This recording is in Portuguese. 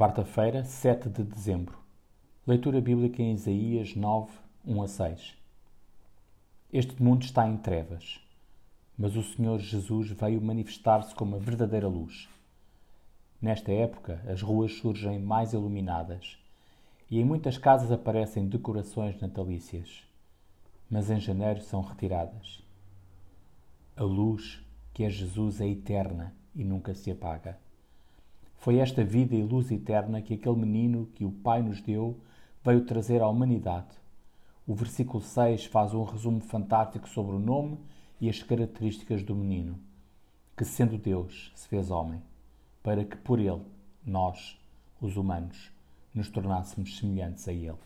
Quarta-feira, 7 de dezembro. Leitura bíblica em Isaías 9, 1 a 6. Este mundo está em trevas, mas o Senhor Jesus veio manifestar-se como a verdadeira luz. Nesta época, as ruas surgem mais iluminadas e em muitas casas aparecem decorações natalícias, mas em janeiro são retiradas. A luz, que é Jesus, é eterna e nunca se apaga. Foi esta vida e luz eterna que aquele menino que o Pai nos deu veio trazer à humanidade. O versículo 6 faz um resumo fantástico sobre o nome e as características do menino, que sendo Deus se fez homem, para que por ele, nós, os humanos, nos tornássemos semelhantes a ele.